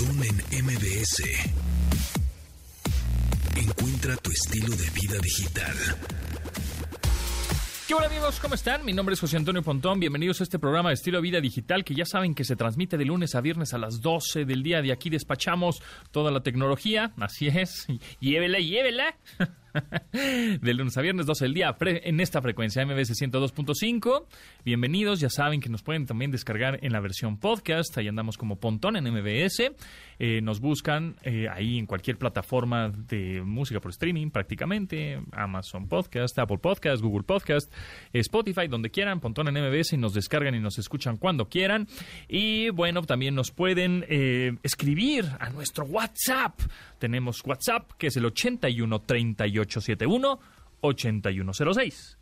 MBS. Encuentra tu estilo de vida digital. ¿Qué hola amigos? ¿Cómo están? Mi nombre es José Antonio Pontón. Bienvenidos a este programa de estilo vida digital que ya saben que se transmite de lunes a viernes a las 12 del día. De aquí despachamos toda la tecnología. Así es. Llévela, llévela. de lunes a viernes, 12 del día, en esta frecuencia MBS 102.5. Bienvenidos, ya saben que nos pueden también descargar en la versión podcast, ahí andamos como Pontón en MBS. Eh, nos buscan eh, ahí en cualquier plataforma de música por streaming prácticamente, Amazon Podcast, Apple Podcast, Google Podcast, Spotify, donde quieran, Pontón en MBS y nos descargan y nos escuchan cuando quieran. Y bueno, también nos pueden eh, escribir a nuestro WhatsApp. Tenemos WhatsApp que es el 81 3871 8106.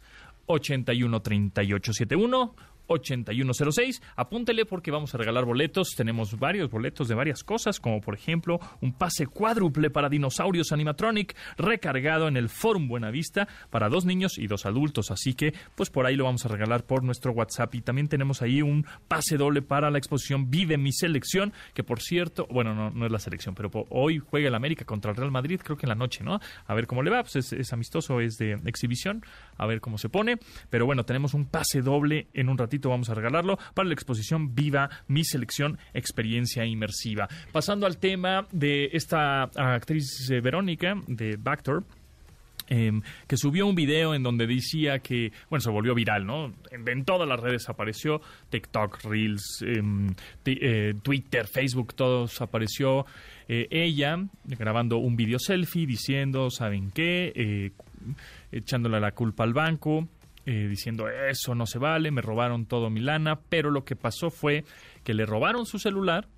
81 3871 8106. Apúntele porque vamos a regalar boletos. Tenemos varios boletos de varias cosas, como por ejemplo un pase cuádruple para Dinosaurios Animatronic recargado en el Forum Buenavista para dos niños y dos adultos. Así que, pues por ahí lo vamos a regalar por nuestro WhatsApp. Y también tenemos ahí un pase doble para la exposición Vive mi selección, que por cierto, bueno, no, no es la selección, pero hoy juega el América contra el Real Madrid, creo que en la noche, ¿no? A ver cómo le va, pues es, es amistoso, es de exhibición, a ver cómo se pone. Pero bueno, tenemos un pase doble en un ratito vamos a regalarlo para la exposición Viva mi selección experiencia inmersiva. Pasando al tema de esta actriz eh, Verónica de Bactor. Em, que subió un video en donde decía que, bueno, se volvió viral, ¿no? En, todas las redes apareció, TikTok, Reels, em, eh, Twitter, Facebook, todos apareció eh, ella grabando un video selfie diciendo, ¿saben qué? echándole la culpa al banco, eh, diciendo eso no se vale, me robaron todo mi lana, pero lo que pasó fue que le robaron su celular,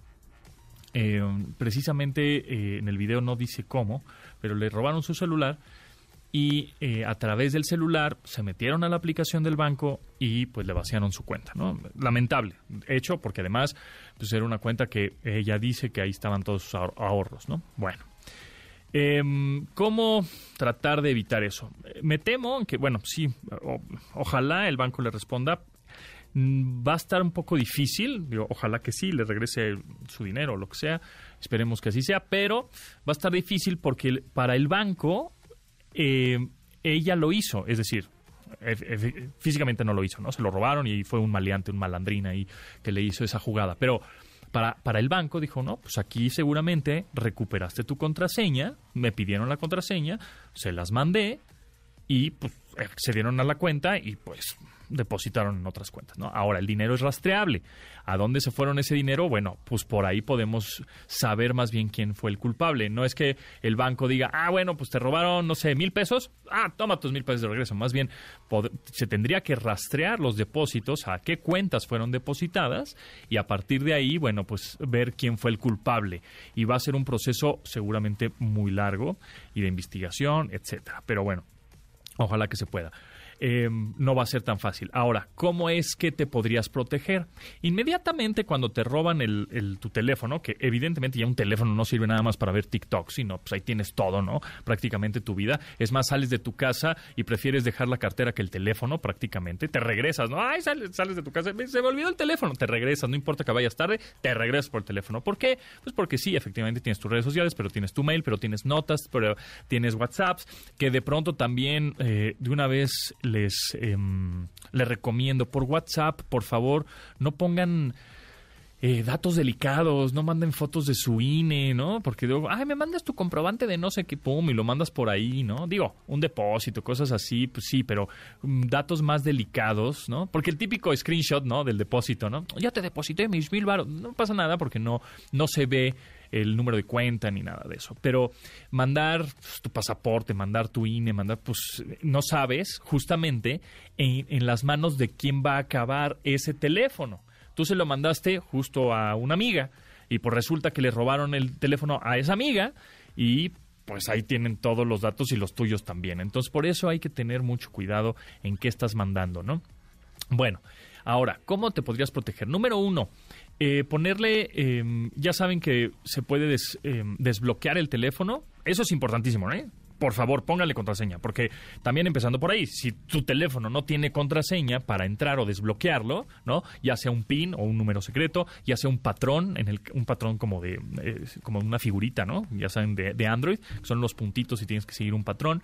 eh, precisamente eh, en el video no dice cómo, pero le robaron su celular y a través del celular se metieron a la aplicación del banco y pues le vaciaron su cuenta, ¿no? Lamentable hecho porque además pues era una cuenta que ella dice que ahí estaban todos sus ahorros, ¿no? Bueno, Em, ¿Cómo tratar de evitar eso? Me temo que, bueno, sí, ojalá el banco le responda. Mm, va a estar un poco difícil, ojalá que sí, le regrese su dinero o lo que sea, esperemos que así sea, pero va a estar difícil porque para el banco em, ella lo hizo, es decir, físicamente no lo hizo, ¿no? Se lo robaron y fue un maleante, un malandrina y que le hizo esa jugada, pero para, para el banco dijo, no, pues aquí seguramente recuperaste tu contraseña, me pidieron la contraseña, se las mandé y pues accedieron a la cuenta y pues depositaron en otras cuentas, ¿no? Ahora, el dinero es rastreable. ¿A dónde se fueron ese dinero? Bueno, pues por ahí podemos saber más bien quién fue el culpable. No es que el banco diga, ah, bueno, pues te robaron, no sé, mil pesos, ah, toma tus mil pesos de regreso. Más bien, se tendría que rastrear los depósitos, a qué cuentas fueron depositadas y a partir de ahí, bueno, pues ver quién fue el culpable. Y va a ser un proceso seguramente muy largo y de investigación, etcétera. Pero bueno, ojalá que se pueda. Em, no va a ser tan fácil. Ahora, ¿cómo es que te podrías proteger? Inmediatamente cuando te roban tu teléfono, que evidentemente ya un teléfono no sirve nada más para ver TikTok, sino pues ahí tienes todo, ¿no? Prácticamente tu vida. Es más, sales de tu casa y prefieres dejar la cartera que el teléfono prácticamente. Te regresas, ¿no? Ay, sales, sales de tu casa, se me olvidó el teléfono. Te regresas, no importa que vayas tarde, te regresas por el teléfono. ¿Por qué? Pues porque sí, efectivamente tienes tus redes sociales, pero tienes tu mail, pero tienes notas, pero tienes WhatsApps, que de pronto también eh, de una vez les, em, les recomiendo por WhatsApp, por favor, no pongan eh, datos delicados, no manden fotos de su INE, ¿no? Porque digo, ay, me mandas tu comprobante de no sé qué, pum, y lo mandas por ahí, ¿no? Digo, un depósito, cosas así, pues sí, pero mm, datos más delicados, ¿no? Porque el típico screenshot, ¿no? Del depósito, ¿no? Ya te deposité mis mil baros, no pasa nada porque no, no se ve el número de cuenta ni nada de eso. Pero mandar pues, tu pasaporte, mandar tu INE, mandar, pues no sabes justamente en, las manos de quién va a acabar ese teléfono. Tú se lo mandaste justo a una amiga y pues resulta que le robaron el teléfono a esa amiga y pues ahí tienen todos los datos y los tuyos también. Entonces por eso hay que tener mucho cuidado en qué estás mandando, ¿no? Bueno, ahora, ¿cómo te podrías proteger? Número uno, eh, ponerle, em, ya saben que se puede em, desbloquear el teléfono. Eso es importantísimo, ¿no? por favor, póngale contraseña, porque también empezando por ahí, si tu teléfono no tiene contraseña para entrar o desbloquearlo, ¿no? Ya sea un PIN o un número secreto, ya sea un patrón, en el, un patrón como de eh, como una figurita, ¿no? Ya saben, de, Android, son los puntitos y tienes que seguir un patrón.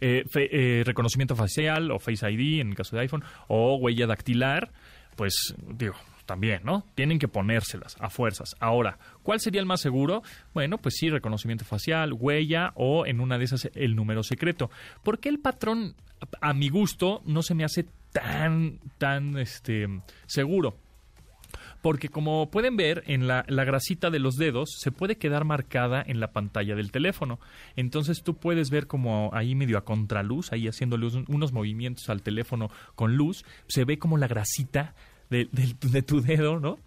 Eh, eh, reconocimiento facial o Face ID en el caso de iPhone, o huella dactilar, pues digo, también, ¿no? Tienen que ponérselas a fuerzas. Ahora, ¿cuál sería el más seguro? Bueno, pues sí, reconocimiento facial, huella o en una de esas el número secreto. ¿Por qué el patrón, a mi gusto, no se me hace tan, tan, este, seguro? porque como pueden ver en la, grasita de los dedos se puede quedar marcada en la pantalla del teléfono. Entonces tú puedes ver como ahí medio a contraluz, ahí haciéndole unos movimientos al teléfono con luz, se ve como la grasita de, tu dedo, ¿no?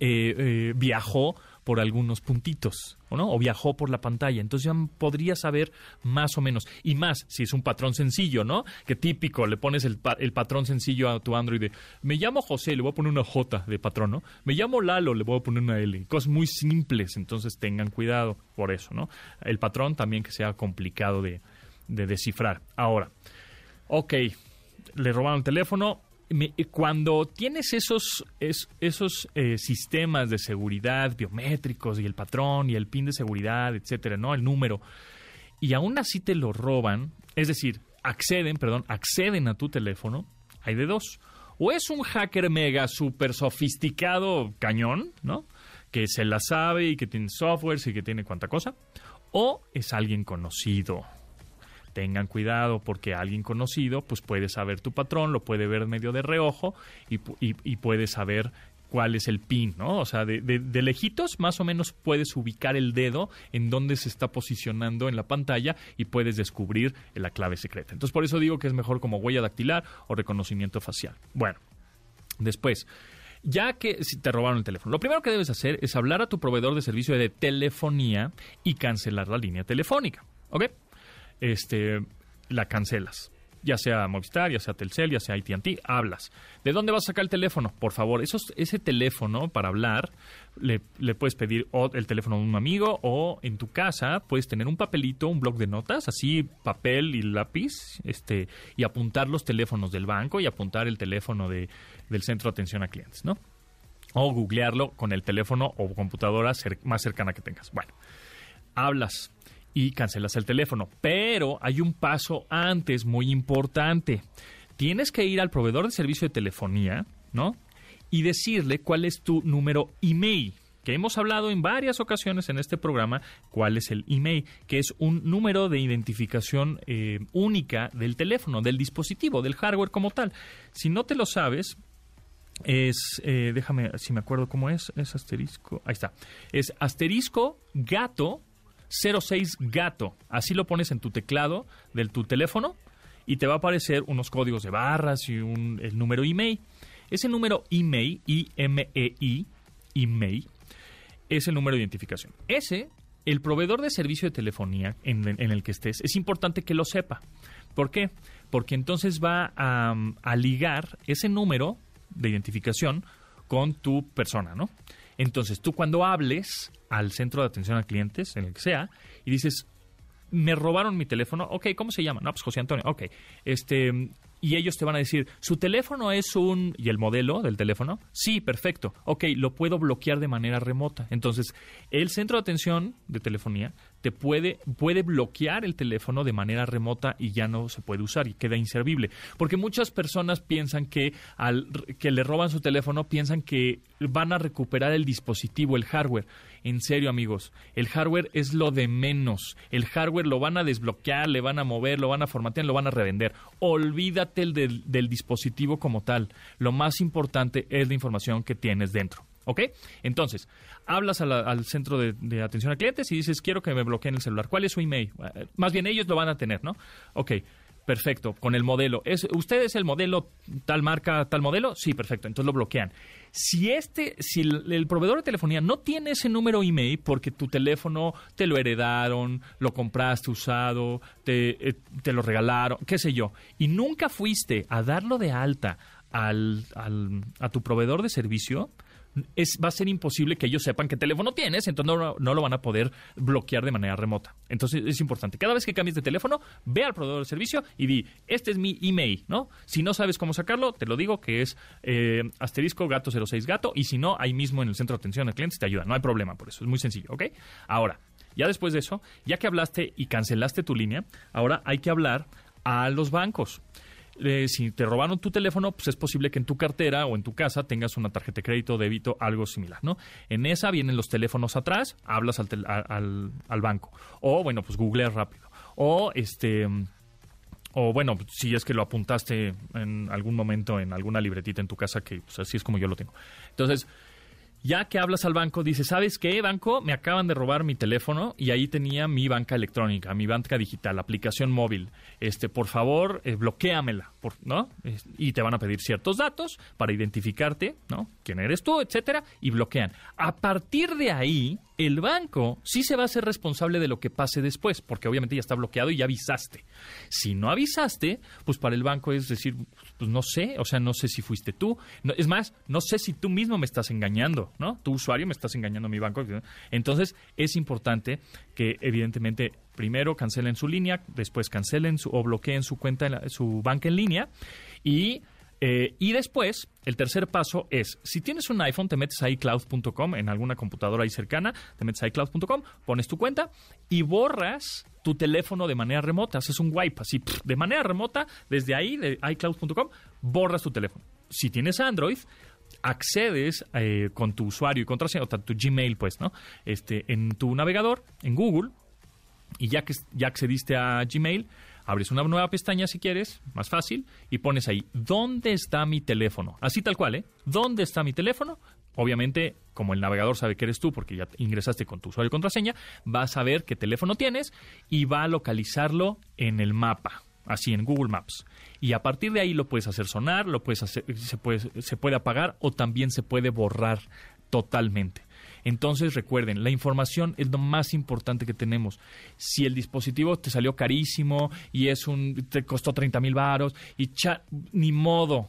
Eh, eh, viajó por algunos puntitos, ¿o no? O viajó por la pantalla. Entonces ya podría saber más o menos. Y más, si es un patrón sencillo, ¿no? Que típico, le pones el, patrón sencillo a tu Android de, me llamo José, le voy a poner una J de patrón, ¿no? Me llamo Lalo, le voy a poner una L. Cosas muy simples, entonces tengan cuidado por eso, ¿no? El patrón también que sea complicado de, de descifrar. Ahora, ok, le robaron el teléfono, cuando tienes esos, esos eh, sistemas de seguridad biométricos y el patrón y el pin de seguridad, etcétera, ¿no? El número, y aún así te lo roban, es decir, acceden, perdón, acceden a tu teléfono, hay de dos. O es un hacker mega super sofisticado cañón, ¿no? Que se la sabe y que tiene software y que tiene cuanta cosa. O es alguien conocido, tengan cuidado porque alguien conocido pues puede saber tu patrón, lo puede ver medio de reojo y, y, puede saber cuál es el pin, ¿no? O sea, de, de, lejitos más o menos puedes ubicar el dedo en dónde se está posicionando en la pantalla y puedes descubrir la clave secreta. Entonces, por eso digo que es mejor como huella dactilar o reconocimiento facial. Bueno, después, ya que si te robaron el teléfono, lo primero que debes hacer es hablar a tu proveedor de servicio de telefonía y cancelar la línea telefónica, ¿ok? Este, la cancelas. Ya sea Movistar, ya sea Telcel, ya sea AT&T, hablas. ¿De dónde vas a sacar el teléfono? Por favor, ese teléfono para hablar le, puedes pedir el teléfono de un amigo o en tu casa puedes tener un papelito, un blog de notas, así papel y lápiz, este, y apuntar los teléfonos del banco y apuntar el teléfono de, del centro de atención a clientes, ¿no? O googlearlo con el teléfono o computadora más cercana que tengas. Bueno, hablas y cancelas el teléfono. Pero hay un paso antes muy importante. Tienes que ir al proveedor de servicio de telefonía, ¿no? Y decirle cuál es tu número email que hemos hablado en varias ocasiones en este programa, cuál es el email, que es un número de identificación eh, única del teléfono, del dispositivo, del hardware como tal. Si no te lo sabes, es, eh, déjame, si me acuerdo cómo es, es asterisco, ahí está, es asterisco gato 06 gato. Así lo pones en tu teclado de tu teléfono y te va a aparecer unos códigos de barras y un, el número email. Ese número email, I-M-E-I, email, es el número de identificación. Ese, el proveedor de servicio de telefonía en, el que estés, es importante que lo sepa. ¿Por qué? Porque entonces va a ligar ese número de identificación con tu persona, ¿no? Entonces, tú cuando hables al centro de atención a clientes, en el que sea, y dices, me robaron mi teléfono, ok, ¿cómo se llama? No, pues José Antonio, ok. Este, y ellos te van a decir, ¿su teléfono es un... y el modelo del teléfono? Sí, perfecto. Ok, lo puedo bloquear de manera remota. Entonces, el centro de atención de telefonía te puede, puede bloquear el teléfono de manera remota y ya no se puede usar y queda inservible. Porque muchas personas piensan que al que le roban su teléfono, piensan que van a recuperar el dispositivo, el hardware. En serio, amigos, el hardware es lo de menos. El hardware lo van a desbloquear, le van a mover, lo van a formatear, lo van a revender. Olvídate el del, del dispositivo como tal. Lo más importante es la información que tienes dentro. ¿Ok? Entonces, hablas al centro de, atención a clientes y dices, quiero que me bloqueen el celular. ¿Cuál es su email? Más bien ellos lo van a tener, ¿no? Ok, perfecto, con el modelo. ¿Es, ¿Usted es el modelo tal marca, tal modelo? Sí, perfecto, entonces lo bloquean. Si este, si el, proveedor de telefonía no tiene ese número email porque tu teléfono te lo heredaron, lo compraste usado, te, eh, te lo regalaron, qué sé yo, y nunca fuiste a darlo de alta al, al, a tu proveedor de servicio, es, va a ser imposible que ellos sepan qué teléfono tienes, entonces no, no, lo van a poder bloquear de manera remota. Entonces es importante. Cada vez que cambies de teléfono, ve al proveedor de servicio y di, este es mi email, ¿no? Si no sabes cómo sacarlo, te lo digo que es eh, asterisco gato 06 gato y si no, ahí mismo en el centro de atención al cliente te ayuda. No hay problema por eso, es muy sencillo, ¿ok? Ahora, ya después de eso, ya que hablaste y cancelaste tu línea, ahora hay que hablar a los bancos. Eh, si te robaron tu teléfono, pues es posible que en tu cartera o en tu casa tengas una tarjeta de crédito, débito, algo similar, ¿no? En esa vienen los teléfonos atrás, hablas al, al, al banco. O, bueno, pues googleas rápido. O, este o bueno, si es que lo apuntaste en algún momento en alguna libretita en tu casa, que pues, así es como yo lo tengo. Entonces, ya que hablas al banco, dices, ¿sabes qué, banco? Me acaban de robar mi teléfono y ahí tenía mi banca electrónica, mi banca digital, aplicación móvil. Este, por favor, eh, bloqueamela, ¿no? Y te van a pedir ciertos datos para identificarte, ¿no? Quién eres tú, etcétera, y bloquean. A partir de ahí, el banco sí se va a ser responsable de lo que pase después, porque obviamente ya está bloqueado y ya avisaste. Si no avisaste, pues para el banco es decir, pues no sé, o sea, no sé si fuiste tú. es más, no sé si tú mismo me estás engañando, ¿no? Tu usuario me estás engañando a mi banco. Entonces, es importante que evidentemente primero cancelen su línea, después cancelen su, o bloqueen su cuenta, su banca en línea y eh, y después, el tercer paso es, si tienes un iPhone, te metes a iCloud.com, en alguna computadora ahí cercana, te metes a iCloud.com, pones tu cuenta y borras tu teléfono de manera remota, haces un wipe así, de manera remota, desde ahí, de iCloud.com, borras tu teléfono. Si tienes Android, accedes eh, con tu usuario y contraseña, o tu Gmail, pues, ¿no? Este, en tu navegador, en Google, y ya que ya accediste a Gmail, abres una nueva pestaña si quieres, más fácil, y pones ahí, ¿dónde está mi teléfono? Así tal cual, ¿eh? ¿Dónde está mi teléfono? Obviamente, como el navegador sabe que eres tú porque ya ingresaste con tu usuario y contraseña, va a saber qué teléfono tienes y va a localizarlo en el mapa, así en Google Maps. Y a partir de ahí lo puedes hacer sonar, lo puedes hacer, se, puede, se puede apagar o también se puede borrar totalmente. Entonces recuerden, la información es lo más importante que tenemos. Si el dispositivo te salió carísimo y es un te costó 30 mil varos y ni modo,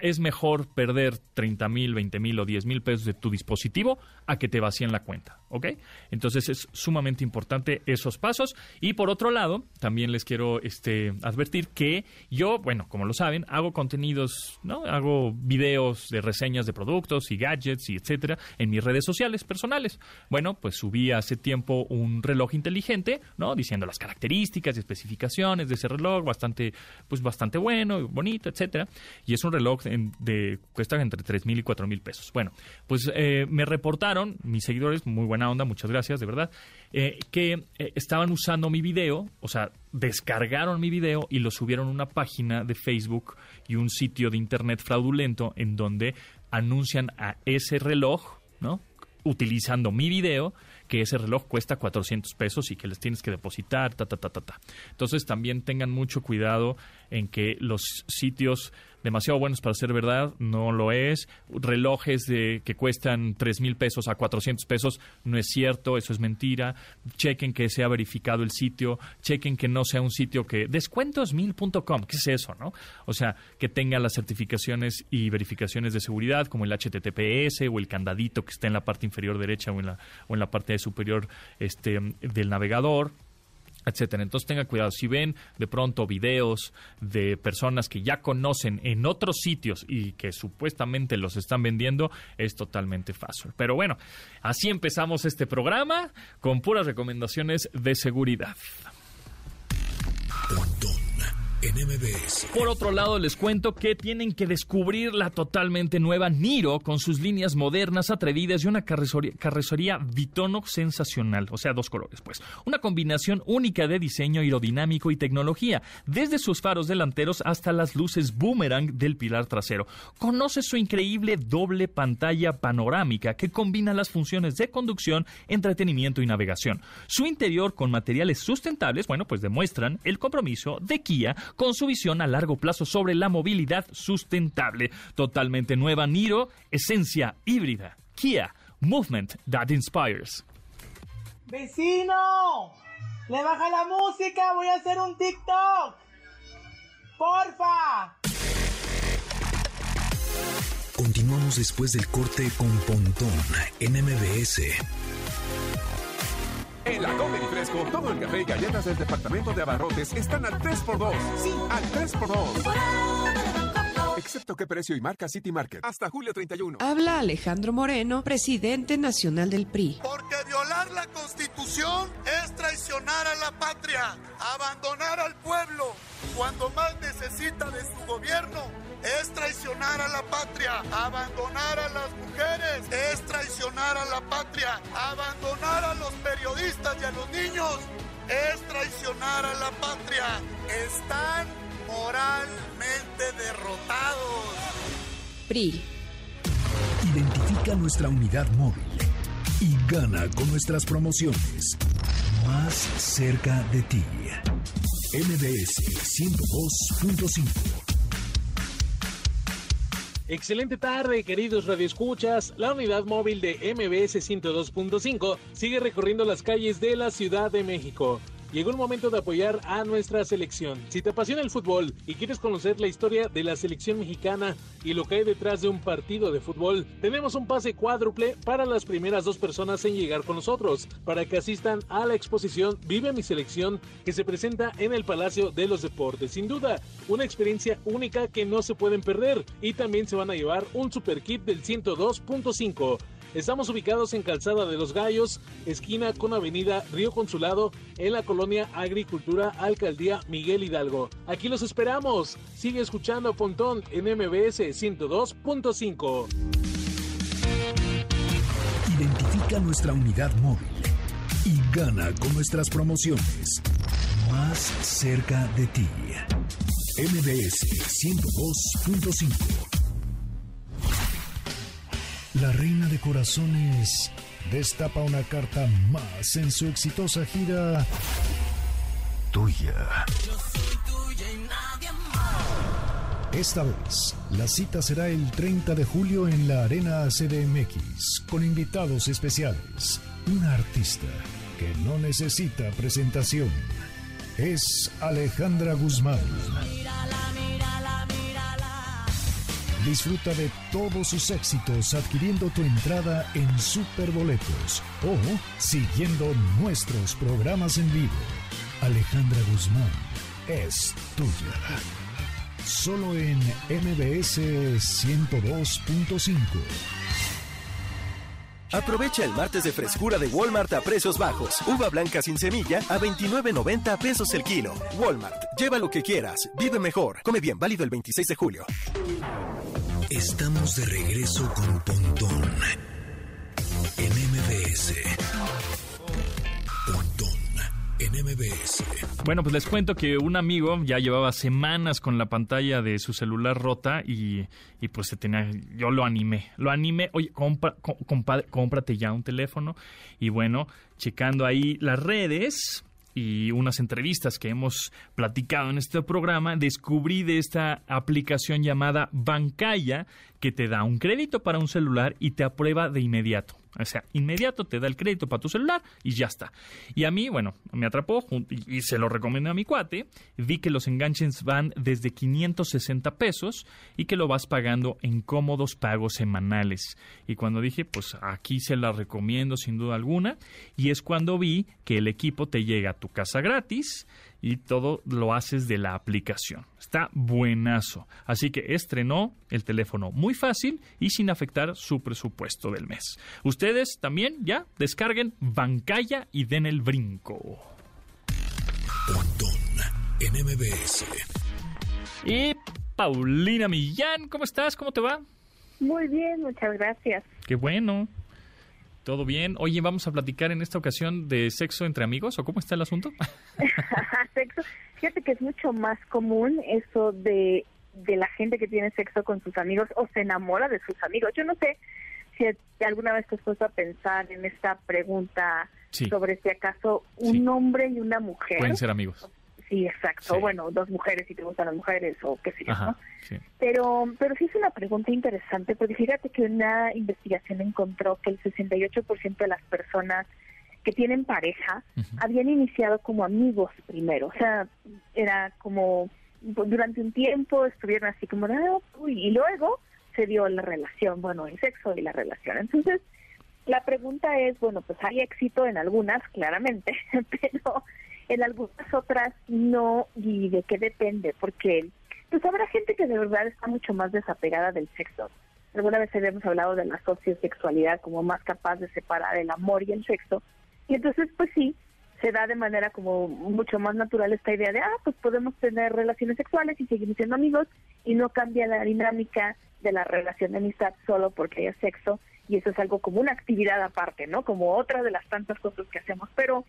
es mejor perder 30 mil, 20 mil o 10 mil pesos de tu dispositivo a que te vacíen la cuenta, ¿ok? Entonces es sumamente importante esos pasos. Y por otro lado, también les quiero este, advertir que yo, bueno, como lo saben, hago contenidos, ¿no? Hago videos de reseñas de productos y gadgets y etcétera en mis redes sociales personales. Bueno, pues subí hace tiempo un reloj inteligente, ¿no? Diciendo las características y especificaciones de ese reloj, bastante, pues bastante bueno, bonito, etcétera. Y es un reloj de, cuesta entre 3 mil y 4 mil pesos. Bueno, pues eh, me reportaron mis seguidores, muy buena onda, muchas gracias, de verdad, eh, que eh, estaban usando mi video, o sea, descargaron mi video y lo subieron a una página de Facebook y un sitio de internet fraudulento en donde anuncian a ese reloj, ¿no? Utilizando mi video que ese reloj cuesta 400 pesos y que les tienes que depositar, ta, ta, ta, ta, ta. Entonces también tengan mucho cuidado en que los sitios demasiado buenos para ser verdad, no lo es. Relojes de, que cuestan 3 mil pesos a 400 pesos, no es cierto, eso es mentira. Chequen que sea verificado el sitio, chequen que no sea un sitio que... Descuentosmil.com, ¿qué es eso, no? O sea, que tenga las certificaciones y verificaciones de seguridad como el HTTPS o el candadito que está en la parte inferior derecha o en la, o en la parte superior este, del navegador etcétera. Entonces tengan cuidado. Si ven de pronto videos de personas que ya conocen en otros sitios y que supuestamente los están vendiendo, es totalmente fácil. Pero bueno, así empezamos este programa con puras recomendaciones de seguridad. Por otro lado, les cuento que tienen que descubrir la totalmente nueva Niro con sus líneas modernas, atrevidas y una carrocería, carrocería sensacional. O sea, dos colores, pues. Una combinación única de diseño aerodinámico y tecnología, desde sus faros delanteros hasta las luces boomerang del pilar trasero. Conoce su increíble doble pantalla panorámica que combina las funciones de conducción, entretenimiento y navegación. Su interior con materiales sustentables, bueno, pues demuestran el compromiso de Kia con su visión a largo plazo sobre la movilidad sustentable. Totalmente nueva Niro, esencia híbrida. Kia, movement that inspires. ¡Vecino! ¡Le baja la música! ¡Voy a hacer un TikTok! ¡Porfa! Continuamos después del corte con Pontón en MBS. En la Comer y Fresco, todo el café y galletas del departamento de abarrotes están al 3x2. Sí, al 3x2. Excepto qué precio y marca City Market. Hasta julio 31. Habla Alejandro Moreno, presidente nacional del PRI. Porque violar la constitución es traicionar a la patria, abandonar al pueblo cuando más necesita de su gobierno. Es traicionar a la patria, abandonar a las mujeres, es traicionar a la patria, abandonar a los periodistas y a los niños, es traicionar a la patria. Están moralmente derrotados. PRI. Identifica nuestra unidad móvil y gana con nuestras promociones. Más cerca de ti. MBS 102.5. Excelente tarde, queridos radioescuchas. La unidad móvil de MBS 102.5 sigue recorriendo las calles de la Ciudad de México. Llegó el momento de apoyar a nuestra selección. Si te apasiona el fútbol y quieres conocer la historia de la selección mexicana y lo que hay detrás de un partido de fútbol, tenemos un pase cuádruple para las primeras dos personas en llegar con nosotros, para que asistan a la exposición Vive mi selección que se presenta en el Palacio de los Deportes. Sin duda, una experiencia única que no se pueden perder y también se van a llevar un super kit del 102.5. Estamos ubicados en Calzada de los Gallos, esquina con Avenida Río Consulado, en la colonia Agricultura, Alcaldía Miguel Hidalgo. Aquí los esperamos. Sigue escuchando Pontón en MBS 102.5. Identifica nuestra unidad móvil y gana con nuestras promociones. Más cerca de ti. MBS 102.5. La reina de corazones destapa una carta más en su exitosa gira tuya. Esta vez, la cita será el 30 de julio en la Arena CDMX, con invitados especiales. Una artista que no necesita presentación. Es Alejandra Guzmán. Disfruta de todos sus éxitos adquiriendo tu entrada en Superboletos o siguiendo nuestros programas en vivo. Alejandra Guzmán es tuya. Solo en MBS 102.5. Aprovecha el martes de frescura de Walmart a precios bajos. Uva blanca sin semilla a 29.90 pesos el kilo. Walmart, lleva lo que quieras, vive mejor. Come bien, válido el 26 de julio. Estamos de regreso con Pontón en MBS. Pontón en MBS. Bueno, pues les cuento que un amigo ya llevaba semanas con la pantalla de su celular rota y, y pues se tenía, yo lo animé, lo animé, oye, compra, com- compadre, cómprate ya un teléfono y bueno, checando ahí las redes y unas entrevistas que hemos platicado en este programa, descubrí de esta aplicación llamada Bancaya que te da un crédito para un celular y te aprueba de inmediato. O sea, inmediato te da el crédito para tu celular y ya está. Y a mí, bueno, me atrapó y se lo recomendé a mi cuate. Vi que los enganches van desde 560 pesos y que lo vas pagando en cómodos pagos semanales. Y cuando dije, pues aquí se la recomiendo sin duda alguna. Y es cuando vi que el equipo te llega a tu casa gratis y todo lo haces de la aplicación. Está buenazo. Así que estrenó el teléfono muy fácil y sin afectar su presupuesto del mes. Ustedes también ya descarguen Bancaya y den el brinco. Y Paulina Millán, ¿cómo estás? ¿Cómo te va? Muy bien, muchas gracias. Qué bueno. ¿Todo bien? Oye, vamos a platicar en esta ocasión de sexo entre amigos o cómo está el asunto? sexo. Fíjate que es mucho más común eso de, de la gente que tiene sexo con sus amigos o se enamora de sus amigos. Yo no sé si alguna vez te has puesto a pensar en esta pregunta Sí. sobre si acaso un Sí. hombre y una mujer. Pueden ser amigos. Sí, exacto. Sí. Bueno, dos mujeres si te gustan las mujeres o qué sé yo, Ajá, ¿no? sí. Pero, pero sí es una pregunta interesante, porque fíjate que una investigación encontró que el 68% de las personas que tienen pareja habían iniciado como amigos primero. O sea, era como durante un tiempo estuvieron así como, "Ah, uy", y luego se dio la relación, bueno, el sexo y la relación. Entonces, la pregunta es, bueno, pues hay éxito en algunas, claramente, pero en algunas otras no, y de qué depende, porque pues habrá gente que de verdad está mucho más desapegada del sexo. Alguna vez habíamos hablado de la sociosexualidad como más capaz de separar el amor y el sexo, y entonces pues sí, se da de manera como mucho más natural esta idea de, ah, pues podemos tener relaciones sexuales y seguir siendo amigos y no cambia la dinámica de la relación de amistad solo porque haya sexo y eso es algo como una actividad aparte, ¿no? Como otra de las tantas cosas que hacemos, pero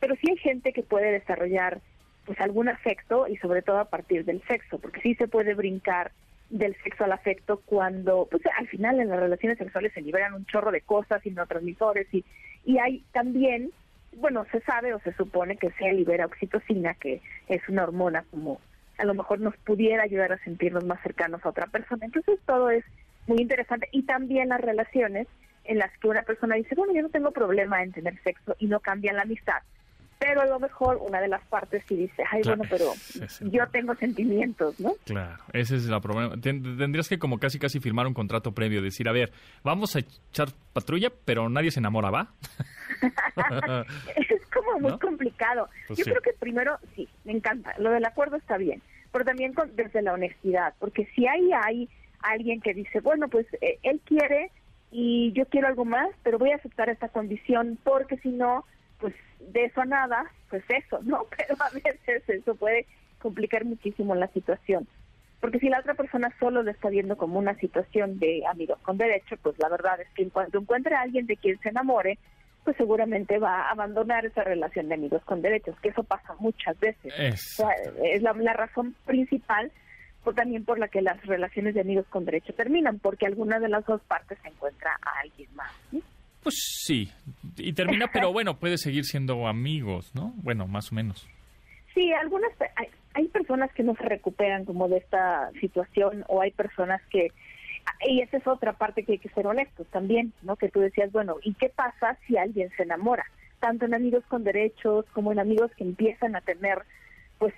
pero sí hay gente que puede desarrollar pues algún afecto y sobre todo a partir del sexo, porque sí se puede brincar del sexo al afecto cuando pues al final en las relaciones sexuales se liberan un chorro de cosas y neurotransmisores y y hay también bueno, se sabe o se supone que se libera oxitocina, que es una hormona como a lo mejor nos pudiera ayudar a sentirnos más cercanos a otra persona. Entonces todo es muy interesante y también las relaciones en las que una persona dice, bueno, yo no tengo problema en tener sexo y no cambia la amistad. Pero a lo mejor una de las partes sí dice, ay, bueno, pero yo tengo sentimientos, ¿no? Claro, ese es el problema. Tendrías que como casi casi firmar un contrato previo, decir, a ver, vamos a echar patrulla, pero nadie se enamora, ¿va? es como muy complicado. Pues Yo creo que primero, sí, me encanta, lo del acuerdo está bien, pero también desde la honestidad, porque si ahí hay alguien que dice, bueno, pues eh, él quiere y yo quiero algo más, pero voy a aceptar esta condición porque si no, pues de eso a nada, pues eso, ¿no? Pero a veces eso puede complicar muchísimo la situación. Porque si la otra persona solo lo está viendo como una situación de amigos con derecho, pues la verdad es que en cuanto encuentre a alguien de quien se enamore, pues seguramente va a abandonar esa relación de amigos con derechos, que eso pasa muchas veces. es la, razón principal por, también por la que las relaciones de amigos con derecho terminan, porque alguna de las dos partes se encuentra a alguien más. Pues sí, y termina, pero bueno, puede seguir siendo amigos, ¿no? Bueno, más o menos. Sí, algunas hay, hay personas que no se recuperan como de esta situación o hay personas que y esa es otra parte que hay que ser honestos también, ¿no? Que tú decías, bueno, ¿y qué pasa si alguien se enamora? Tanto en amigos con derechos como en amigos que empiezan a tener pues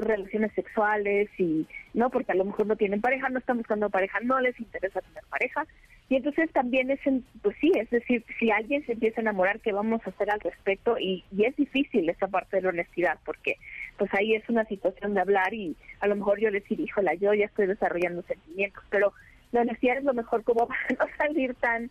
relaciones sexuales y no porque a lo mejor no tienen pareja, no están buscando pareja, no les interesa tener pareja. Y entonces también es pues sí, es decir, si alguien se empieza a enamorar, ¿qué vamos a hacer al respecto? Y, y es difícil esa parte de la honestidad porque pues ahí es una situación de hablar y a lo mejor yo decir, híjola, yo ya estoy desarrollando sentimientos, pero la honestidad es lo mejor como para no salir tan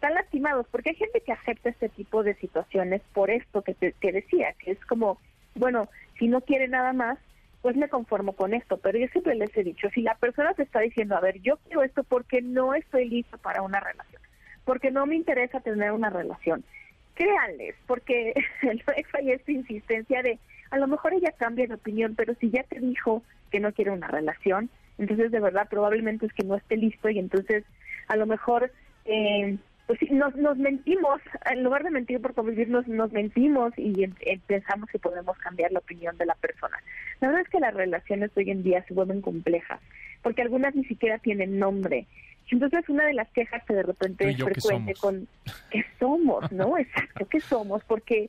tan lastimados, porque hay gente que acepta este tipo de situaciones por esto que te decía, que es como, bueno, si no quiere nada más, pues me conformo con esto, pero yo siempre les he dicho, si la persona te está diciendo, a ver, yo quiero esto porque no estoy listo para una relación, porque no me interesa tener una relación, créanles, porque el hay esta insistencia de, a lo mejor ella cambia de opinión, pero si ya te dijo que no quiere una relación, entonces de verdad probablemente es que no esté listo y entonces a lo mejor eh, pues nos, nos mentimos, en lugar de mentir por convivir nos, nos mentimos y pensamos que podemos cambiar la opinión de la persona. La verdad es que las relaciones hoy en día se vuelven complejas porque algunas ni siquiera tienen nombre. Entonces una de las quejas que de repente es frecuente con ¿qué somos? ¿No? Exacto, ¿qué somos? Porque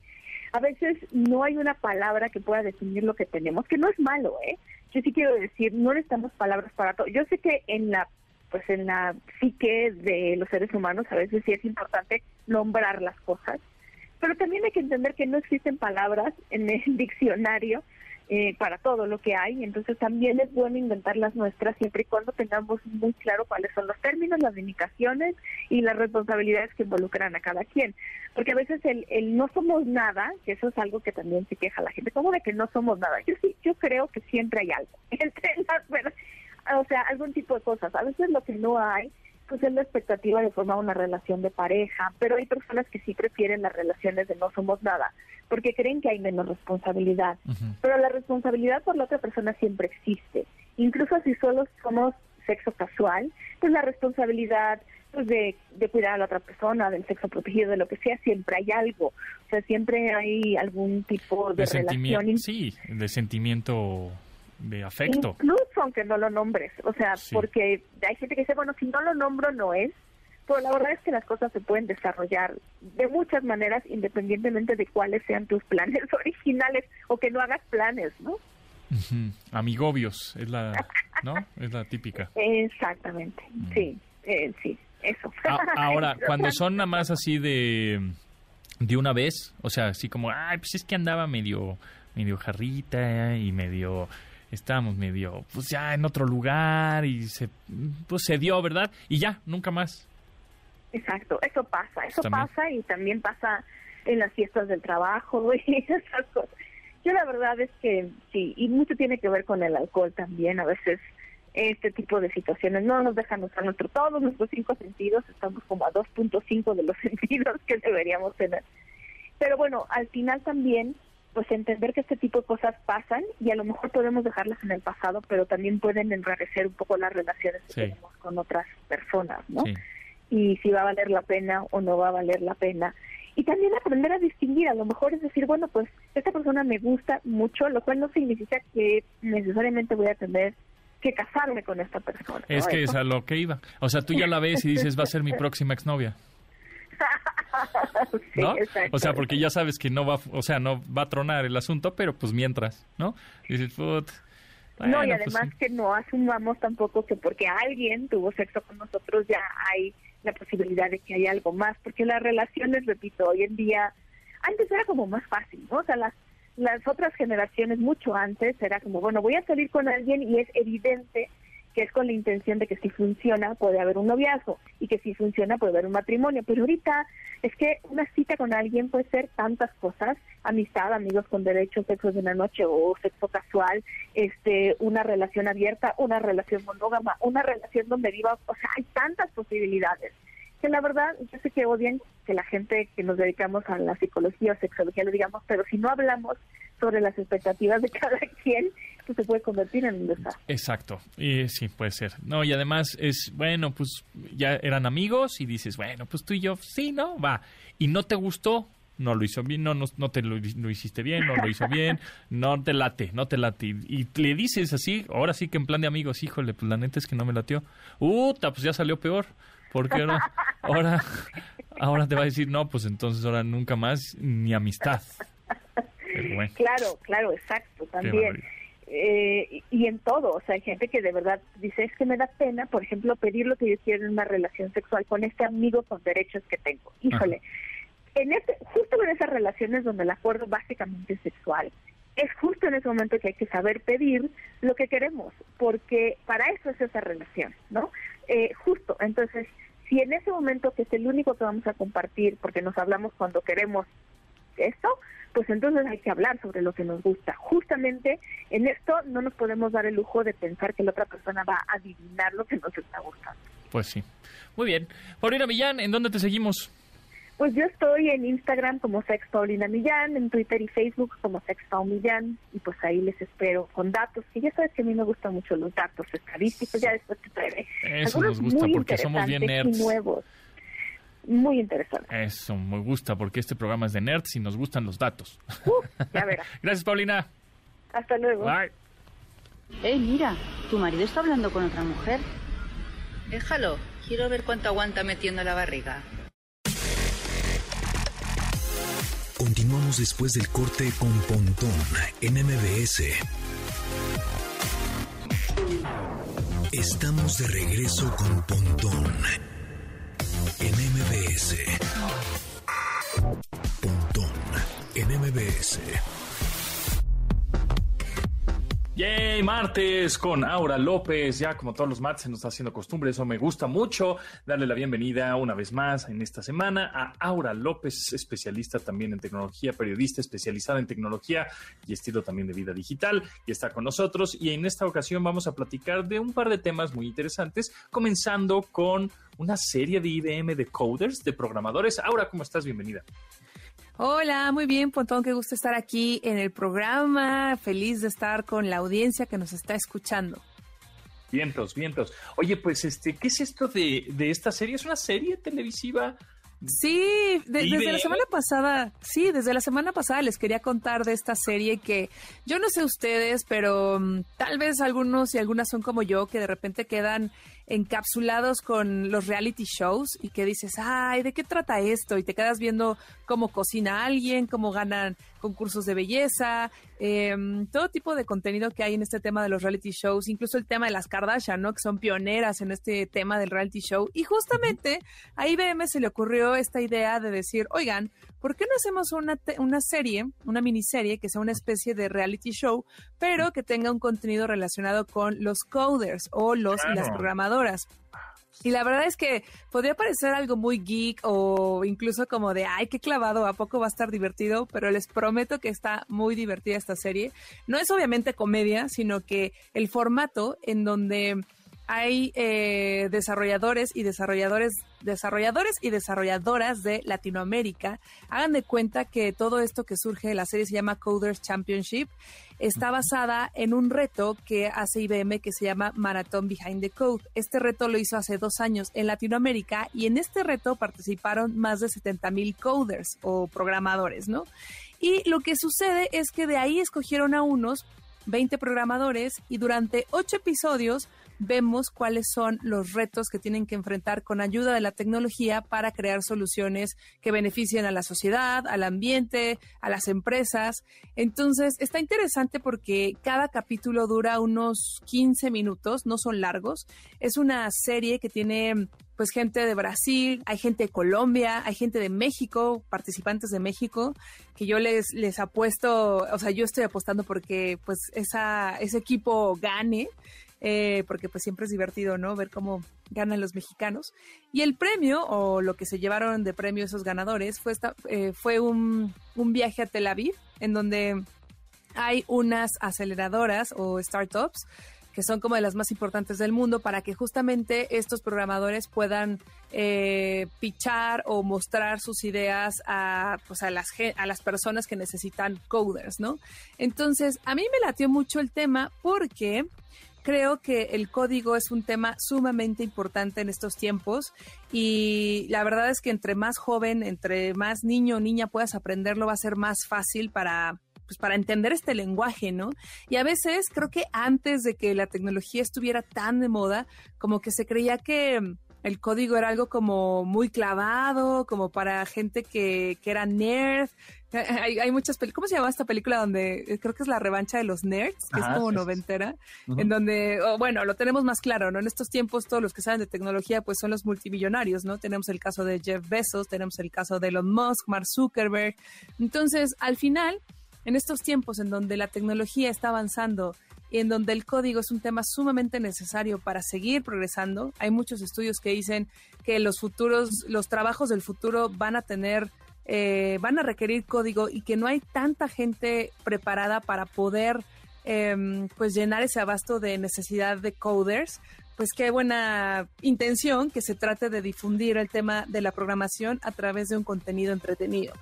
a veces no hay una palabra que pueda definir lo que tenemos, que no es malo, ¿eh? yo sí quiero decir, no necesitamos palabras para todo. Yo sé que en la pues en la psique de los seres humanos a veces sí es importante nombrar las cosas, pero también hay que entender que no existen palabras en el diccionario eh, para todo lo que hay, entonces también es bueno inventar las nuestras siempre y cuando tengamos muy claro cuáles son los términos, las limitaciones y las responsabilidades que involucran a cada quien, porque a veces el, el no somos nada, que eso es algo que también se queja la gente, como de que no somos nada, yo sí, yo creo que siempre hay algo, entre las, bueno, o sea, algún tipo de cosas, a veces lo que no hay pues es la expectativa de formar una relación de pareja, pero hay personas que sí prefieren las relaciones de no somos nada, porque creen que hay menos responsabilidad. Pero la responsabilidad por la otra persona siempre existe. Incluso si solo somos sexo casual, pues la responsabilidad pues de, de cuidar a la otra persona, del sexo protegido, de lo que sea, siempre hay algo. O sea, siempre hay algún tipo de, relación. Sí, de sentimiento de afecto. Incluso aunque no lo nombres, o sea, porque hay gente que dice, bueno, si no lo nombro no es, pero la verdad es que las cosas se pueden desarrollar de muchas maneras independientemente de cuáles sean tus planes originales o que no hagas planes, ¿no? Amigobios, es la, ¿no? Es la típica. Exactamente, mm. sí, eh, sí, eso. ahora, cuando son nada más así de, de una vez, o sea, así como, ay, pues es que andaba medio, medio jarrita y medio estábamos medio, pues ya en otro lugar y se, pues se dio, ¿verdad? Y ya, nunca más. Exacto, eso pasa, eso pasa y también pasa en las fiestas del trabajo y esas cosas. Yo la verdad es que sí, y mucho tiene que ver con el alcohol también, a veces este tipo de situaciones no nos dejan usar nuestro, todos nuestros cinco sentidos, estamos como a 2.5 de los sentidos que deberíamos tener. Pero bueno, al final también pues entender que este tipo de cosas pasan y a lo mejor podemos dejarlas en el pasado, pero también pueden enrarecer un poco las relaciones que tenemos con otras personas, ¿no? Y si va a valer la pena o no va a valer la pena. Y también aprender a distinguir, a lo mejor es decir, bueno, pues esta persona me gusta mucho, lo cual no significa que necesariamente voy a tener que casarme con esta persona. Es que es a lo que iba. O sea, tú ya la ves y dices, va a ser mi próxima exnovia. ¿no? o sea, porque ya sabes que no va, o sea, no va a tronar el asunto, pero pues mientras, ¿no? dices, no, y pues además que no asumamos tampoco que porque alguien tuvo sexo con nosotros ya hay la posibilidad de que haya algo más, porque las relaciones, repito, hoy en día, antes era como más fácil, ¿no? O sea, las, las otras generaciones mucho antes era como, bueno, voy a salir con alguien y es evidente que es con la intención de que si funciona puede haber un noviazgo y que si funciona puede haber un matrimonio. Pero ahorita es que una cita con alguien puede ser tantas cosas, amistad, amigos con derecho, sexo de una noche o sexo casual, este, una relación abierta, una relación monógama, una relación donde viva, o sea, hay tantas posibilidades que la verdad, yo sé que odian que la gente que nos dedicamos a la psicología o sexología lo digamos, pero si no hablamos sobre las expectativas de cada quien, pues se puede convertir en un desastre. Exacto, y sí, puede ser. No, y además es, bueno, pues ya eran amigos y dices, bueno, pues tú y yo, sí, ¿no? Va. Y no te gustó, no lo hizo bien, no, no, te lo, hiciste bien, no lo hizo bien, no te late, no te late. Y, le dices así, ahora sí que en plan de amigos, híjole, pues la neta es que no me latió. Uta, pues ya salió peor. Porque ahora, ahora, ahora te va a decir, no, pues entonces ahora nunca más ni amistad. Claro, claro, exacto, también. Eh, y en todo, o sea, hay gente que de verdad dice, es que me da pena, por ejemplo, pedir lo que yo quiero en una relación sexual con este amigo con derechos que tengo. Híjole, en este, justo en esas relaciones donde el acuerdo básicamente es sexual, es justo en ese momento que hay que saber pedir lo que queremos, porque para eso es esa relación, ¿no? Eh, justo, entonces, si en ese momento que es el único que vamos a compartir, porque nos hablamos cuando queremos esto, pues entonces hay que hablar sobre lo que nos gusta. Justamente en esto no nos podemos dar el lujo de pensar que la otra persona va a adivinar lo que nos está gustando. Pues sí. Muy bien. Paulina Millán, ¿en dónde te seguimos? Pues yo estoy en Instagram como Sex Paulina Millán, en Twitter y Facebook como Sex Paul Millán, y pues ahí les espero con datos, que ya sabes que a mí me gustan mucho los datos estadísticos, ya después te traeré. Eso nos gusta porque somos bien nerds. nuevos. Muy interesante. Eso me gusta porque este programa es de nerds y nos gustan los datos. ya verás. Gracias, Paulina. Hasta luego. Bye. Hey, mira, tu marido está hablando con otra mujer. Déjalo, quiero ver cuánto aguanta metiendo la barriga. Continuamos después del corte con Pontón en MBS. Estamos de regreso con Pontón en MBS. Pontón en MBS. Yay, martes con Aura López. Ya como todos los martes se nos está haciendo costumbre, eso me gusta mucho. Darle la bienvenida una vez más en esta semana a Aura López, especialista también en tecnología, periodista especializada en tecnología y estilo también de vida digital. Y está con nosotros. Y en esta ocasión vamos a platicar de un par de temas muy interesantes, comenzando con una serie de IBM de coders, de programadores. Aura, ¿cómo estás? Bienvenida. Hola, muy bien, Pontón, qué gusto estar aquí en el programa. Feliz de estar con la audiencia que nos está escuchando. Vientos, vientos. Oye, pues, este, ¿qué es esto de, de esta serie? ¿Es una serie televisiva? Sí, desde la semana pasada, sí, desde la semana pasada les quería contar de esta serie que yo no sé ustedes, pero mm, tal vez algunos y algunas son como yo que de repente quedan encapsulados con los reality shows y que dices, ay, ¿de qué trata esto? Y te quedas viendo cómo cocina alguien, cómo ganan concursos de belleza, em, todo tipo de contenido que hay en este tema de los reality shows, incluso el tema de las Kardashian, ¿no? Que son pioneras en este tema del reality show. Y justamente a IBM se le ocurrió esta idea de decir, oigan, ¿por qué no hacemos una, una serie, una miniserie que sea una especie de reality show, pero que tenga un contenido relacionado con los coders o los y las programadoras? Y la verdad es que podría parecer algo muy geek o incluso como de, ay, qué clavado, ¿a poco va a estar divertido? Pero les prometo que está muy divertida esta serie. No es obviamente comedia, sino que el formato en donde hay eh, desarrolladores y desarrolladores, desarrolladores y desarrolladoras de Latinoamérica. Hagan de cuenta que todo esto que surge de la serie se llama Coders Championship. Está basada en un reto que hace IBM que se llama Marathon Behind the Code. Este reto lo hizo hace dos años en Latinoamérica y en este reto participaron más de 70 mil coders o programadores, ¿no? Y lo que sucede es que de ahí escogieron a unos 20 programadores y durante ocho episodios vemos cuáles son los retos que tienen que enfrentar con ayuda de la tecnología para crear soluciones que beneficien a la sociedad, al ambiente, a las empresas. Entonces, está interesante porque cada capítulo dura unos 15 minutos, no son largos. Es una serie que tiene pues gente de Brasil, hay gente de Colombia, hay gente de México, participantes de México, que yo les, les apuesto, o sea, yo estoy apostando porque pues esa, ese equipo gane. Eh, porque pues siempre es divertido, ¿no? Ver cómo ganan los mexicanos. Y el premio, o lo que se llevaron de premio esos ganadores, fue, eh, fue un, un viaje a Tel Aviv, en donde hay unas aceleradoras o startups que son como de las más importantes del mundo para que justamente estos programadores puedan eh, pichar o mostrar sus ideas a, pues a, las, a las personas que necesitan coders, ¿no? Entonces, a mí me latió mucho el tema porque creo que el código es un tema sumamente importante en estos tiempos y la verdad es que entre más joven, entre más niño o niña puedas aprenderlo, va a ser más fácil para pues para entender este lenguaje, ¿no? Y a veces creo que antes de que la tecnología estuviera tan de moda, como que se creía que el código era algo como muy clavado, como para gente que, que era nerd. Hay, hay muchas películas. ¿Cómo se llama esta película donde eh, creo que es la revancha de los nerds, que es como noventera? En donde, bueno, lo tenemos más claro, ¿no? En estos tiempos todos los que saben de tecnología pues son los multimillonarios, ¿no? Tenemos el caso de Jeff Bezos, tenemos el caso de Elon Musk, Mark Zuckerberg. Entonces, al final, en estos tiempos en donde la tecnología está avanzando en donde el código es un tema sumamente necesario para seguir progresando. Hay muchos estudios que dicen que los futuros, los trabajos del futuro van a tener, eh, van a requerir código y que no hay tanta gente preparada para poder em, pues llenar ese abasto de necesidad de coders. Pues qué buena intención que se trate de difundir el tema de la programación a través de un contenido entretenido.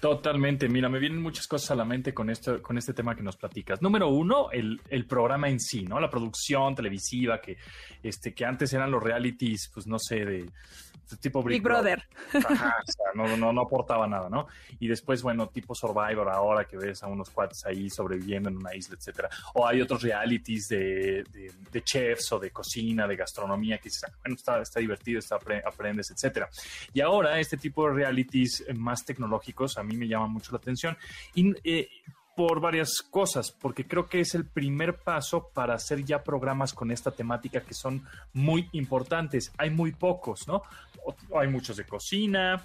Totalmente, mira, me vienen muchas cosas a la mente con esto, con este tema que nos platicas. Número uno, el, el programa en sí, ¿no? La producción televisiva que, este, que antes eran los realities, pues no sé, de, tipo Big, Brother. Ajá, o sea, no, no, no, aportaba nada, ¿no? Y después, bueno, tipo Survivor ahora que ves a unos cuates ahí sobreviviendo en una isla, etcétera. O hay otros realities de, de, chefs o de cocina, de gastronomía, que dices, ah, bueno, está, está divertido, está, aprendes, etcétera. Y ahora este tipo de realities más tecnológicos a mí me llama mucho la atención. Y eh, por varias cosas, porque creo que es el primer paso para hacer ya programas con esta temática que son muy importantes. Hay muy pocos, ¿no? Hay muchos de cocina,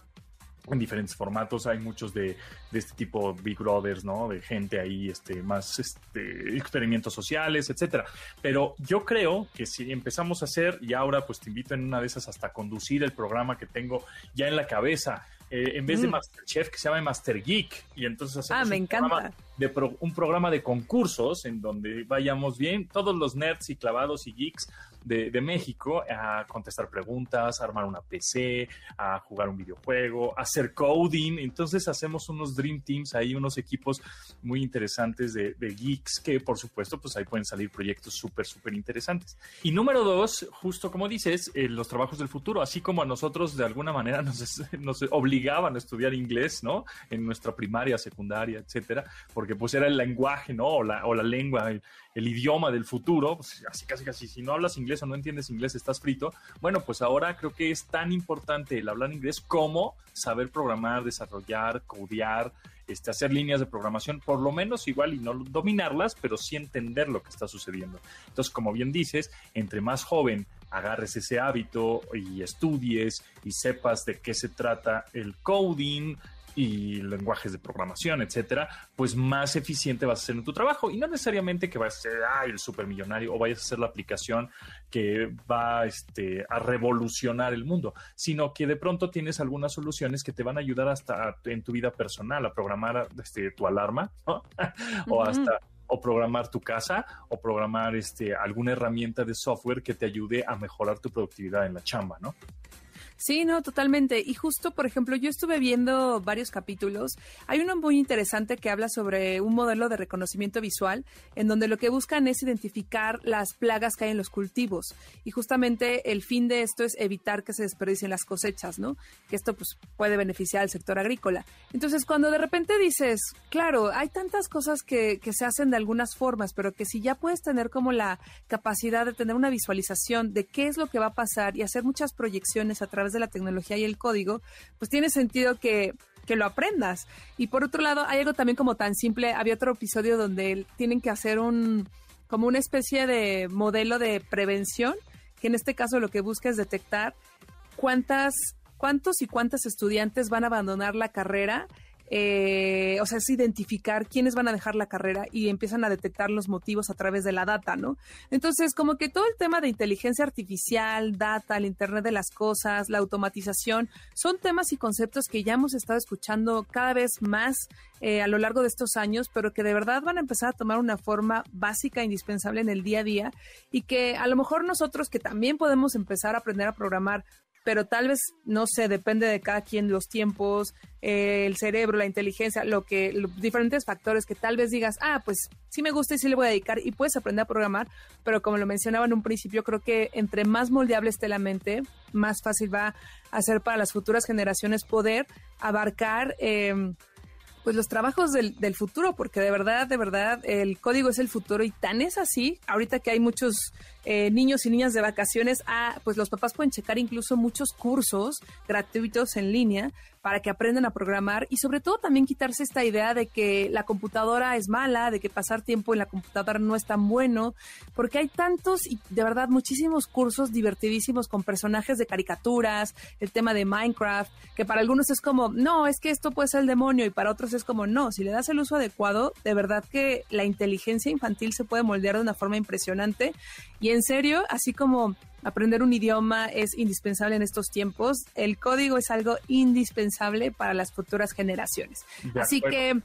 en diferentes formatos. Hay muchos de, de, este tipo Big Brothers, ¿no? De gente ahí, este, más este, experimentos sociales, etcétera. Pero yo creo que si empezamos a hacer, y ahora pues te invito en una de esas hasta conducir el programa que tengo ya en la cabeza, eh, en vez de mm. Masterchef, que se llama Master Geek. Y entonces hacemos ah, me un, encanta. Programa de un programa de concursos en donde vayamos bien, todos los nerds y clavados y geeks de, México a contestar preguntas, a armar una PC, a jugar un videojuego, a hacer coding. Entonces hacemos unos Dream Teams ahí, unos equipos muy interesantes de, geeks que por supuesto pues ahí pueden salir proyectos súper, súper interesantes. Y número dos, justo como dices, eh, los trabajos del futuro, así como a nosotros de alguna manera nos, obligaban a estudiar inglés, ¿no? En nuestra primaria, secundaria, etcétera, porque pues era el lenguaje, ¿no? O la, o la lengua, idioma del futuro, pues, así casi casi, si no hablas inglés o no entiendes inglés, estás frito. Bueno, pues ahora creo que es tan importante el hablar inglés como saber programar, desarrollar, codear, este, hacer líneas de programación, por lo menos igual y no dominarlas, pero sí entender lo que está sucediendo. Entonces, como bien dices, entre más joven agarres ese hábito y estudies y sepas de qué se trata el coding, y lenguajes de programación, etcétera, pues más eficiente vas a ser en tu trabajo. Y no necesariamente que vayas a ser el supermillonario o vayas a ser la aplicación que va este, a revolucionar el mundo, sino que de pronto tienes algunas soluciones que te van a ayudar hasta en tu vida personal a programar este, tu alarma o hasta o programar tu casa o programar este, alguna herramienta de software que te ayude a mejorar tu productividad en la chamba, ¿no? Sí, no, totalmente. Y justo, por ejemplo, yo estuve viendo varios capítulos. Hay uno muy interesante que habla sobre un modelo de reconocimiento visual, en donde lo que buscan es identificar las plagas que hay en los cultivos. Y justamente el fin de esto es evitar que se desperdicien las cosechas, ¿no? Que esto pues, puede beneficiar al sector agrícola. Entonces, cuando de repente dices, claro, hay tantas cosas que, que se hacen de algunas formas, pero que si ya puedes tener como la capacidad de tener una visualización de qué es lo que va a pasar y hacer muchas proyecciones a través de la tecnología y el código, pues tiene sentido que, que lo aprendas. Y por otro lado, hay algo también como tan simple, había otro episodio donde tienen que hacer un, como una especie de modelo de prevención, que en este caso lo que busca es detectar cuántas, cuántos y cuántas estudiantes van a abandonar la carrera eh, o sea, es identificar quiénes van a dejar la carrera y empiezan a detectar los motivos a través de la data, ¿no? Entonces, como que todo el tema de inteligencia artificial, data, el Internet de las Cosas, la automatización, son temas y conceptos que ya hemos estado escuchando cada vez más eh, a lo largo de estos años, pero que de verdad van a empezar a tomar una forma básica, indispensable en el día a día y que a lo mejor nosotros que también podemos empezar a aprender a programar pero tal vez, no sé, depende de cada quien los tiempos, eh, el cerebro, la inteligencia, lo que, los diferentes factores que tal vez digas, ah, pues sí me gusta y sí le voy a dedicar y puedes aprender a programar, pero como lo mencionaba en un principio, creo que entre más moldeable esté la mente, más fácil va a ser para las futuras generaciones poder abarcar eh, pues los trabajos del, del, futuro, porque de verdad, de verdad, el código es el futuro y tan es así, ahorita que hay muchos eh, niños y niñas de vacaciones, ah, pues los papás pueden checar incluso muchos cursos gratuitos en línea para que aprendan a programar y sobre todo también quitarse esta idea de que la computadora es mala, de que pasar tiempo en la computadora no es tan bueno, porque hay tantos y de verdad muchísimos cursos divertidísimos con personajes de caricaturas, el tema de Minecraft, que para algunos es como, no, es que esto puede ser el demonio y para otros es como, no, si le das el uso adecuado, de verdad que la inteligencia infantil se puede moldear de una forma impresionante y en serio, así como Aprender un idioma es indispensable en estos tiempos. El código es algo indispensable para las futuras generaciones. Así que...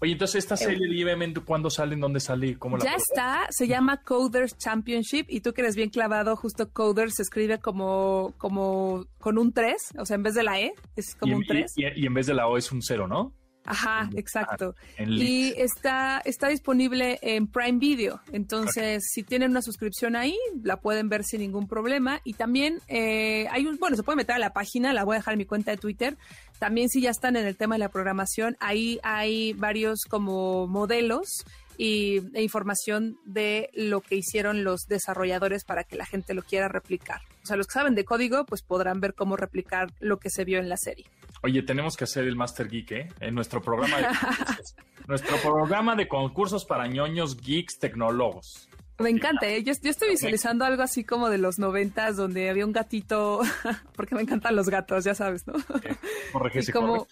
Oye, entonces esta serie de IBM, ¿cuándo sale? ¿En dónde sale? ¿Cómo la ya está, se llama Coders Championship y tú que eres bien clavado, justo Coders se escribe como, como con un 3, o sea, en vez de la E, es como un 3. Y, y en vez de la O es un 0, ¿no? Ajá, exacto. y está, está disponible en Prime Video. Entonces, si tienen una suscripción ahí, la pueden ver sin ningún problema. Y también eh, hay un, bueno, se puede meter a la página, la voy a dejar en mi cuenta de Twitter. También si ya están en el tema de la programación, ahí hay varios como modelos y, e información de lo que hicieron los desarrolladores para que la gente lo quiera replicar. O sea, los que saben de código, pues podrán ver cómo replicar lo que se vio en la serie. Oye, tenemos que hacer el Master Geek, ¿eh? En nuestro programa de nuestro programa de concursos para ñoños, geeks, tecnólogos. Me encanta, ¿eh? yo, estoy visualizando algo así como de los noventas donde había un gatito, porque me encantan los gatos, ya sabes, ¿no? Como,